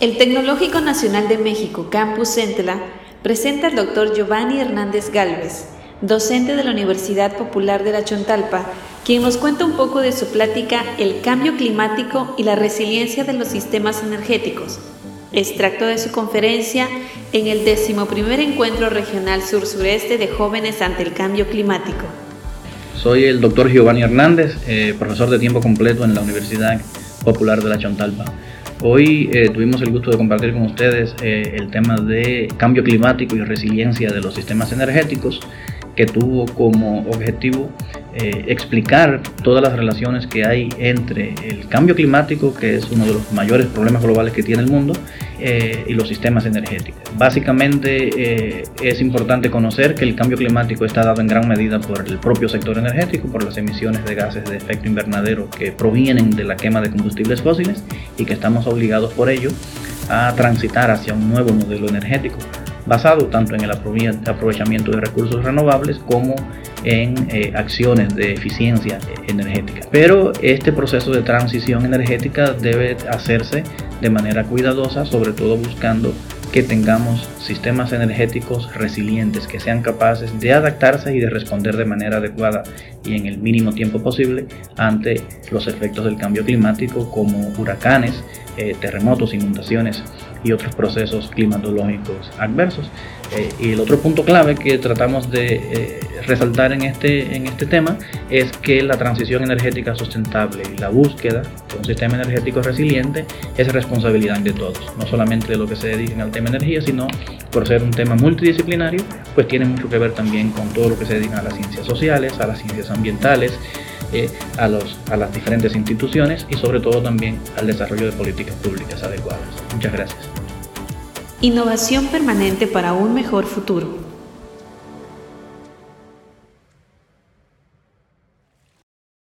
El Tecnológico Nacional de México, Campus Centla, presenta al doctor Giovanni Hernández Galvez, docente de la Universidad Popular de la Chontalpa, quien nos cuenta un poco de su plática El cambio climático y la resiliencia de los sistemas energéticos, extracto de su conferencia en el 11 Encuentro Regional Sur-Sureste de Jóvenes ante el Cambio Climático. Soy el doctor Giovanni Hernández, eh, profesor de tiempo completo en la Universidad Popular de la Chontalpa. Hoy eh, tuvimos el gusto de compartir con ustedes eh, el tema de cambio climático y resiliencia de los sistemas energéticos que tuvo como objetivo eh, explicar todas las relaciones que hay entre el cambio climático, que es uno de los mayores problemas globales que tiene el mundo, eh, y los sistemas energéticos. Básicamente eh, es importante conocer que el cambio climático está dado en gran medida por el propio sector energético, por las emisiones de gases de efecto invernadero que provienen de la quema de combustibles fósiles y que estamos obligados por ello a transitar hacia un nuevo modelo energético basado tanto en el aprovechamiento de recursos renovables como en eh, acciones de eficiencia energética. Pero este proceso de transición energética debe hacerse de manera cuidadosa, sobre todo buscando que tengamos sistemas energéticos resilientes que sean capaces de adaptarse y de responder de manera adecuada y en el mínimo tiempo posible ante los efectos del cambio climático como huracanes, eh, terremotos, inundaciones y otros procesos climatológicos adversos. Eh, y el otro punto clave que tratamos de eh, resaltar en este, en este tema es que la transición energética sustentable y la búsqueda de un sistema energético resiliente es responsabilidad de todos, no solamente de los que se dedican al tema energía, sino por ser un tema multidisciplinario, pues tiene mucho que ver también con todo lo que se dedica a las ciencias sociales, a las ciencias ambientales, eh, a, los, a las diferentes instituciones y sobre todo también al desarrollo de políticas públicas adecuadas. Muchas gracias. Innovación permanente para un mejor futuro.